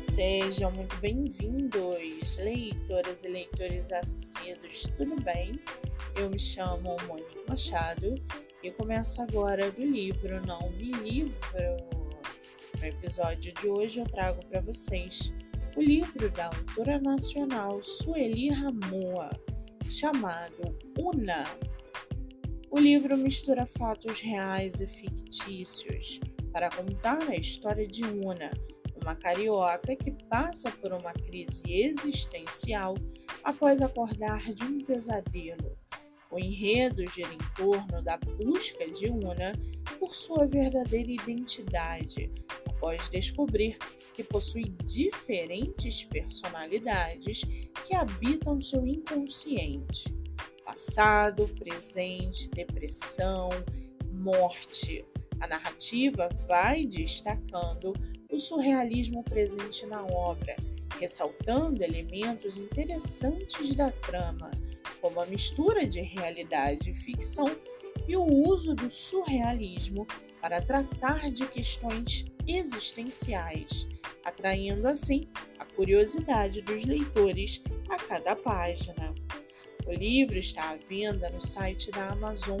Sejam muito bem-vindos, leitoras e leitores assíduos, tudo bem? Eu me chamo Monique Machado e começo agora do livro Não Me Livro. No episódio de hoje eu trago para vocês o livro da autora nacional Sueli Ramoa, chamado Una. O livro mistura fatos reais e fictícios para contar a história de Una uma carioca que passa por uma crise existencial após acordar de um pesadelo. O enredo gira em torno da busca de Una por sua verdadeira identidade, após descobrir que possui diferentes personalidades que habitam seu inconsciente. Passado, presente, depressão, morte. A narrativa vai destacando o surrealismo presente na obra, ressaltando elementos interessantes da trama, como a mistura de realidade e ficção e o uso do surrealismo para tratar de questões existenciais, atraindo assim a curiosidade dos leitores a cada página. O livro está à venda no site da Amazon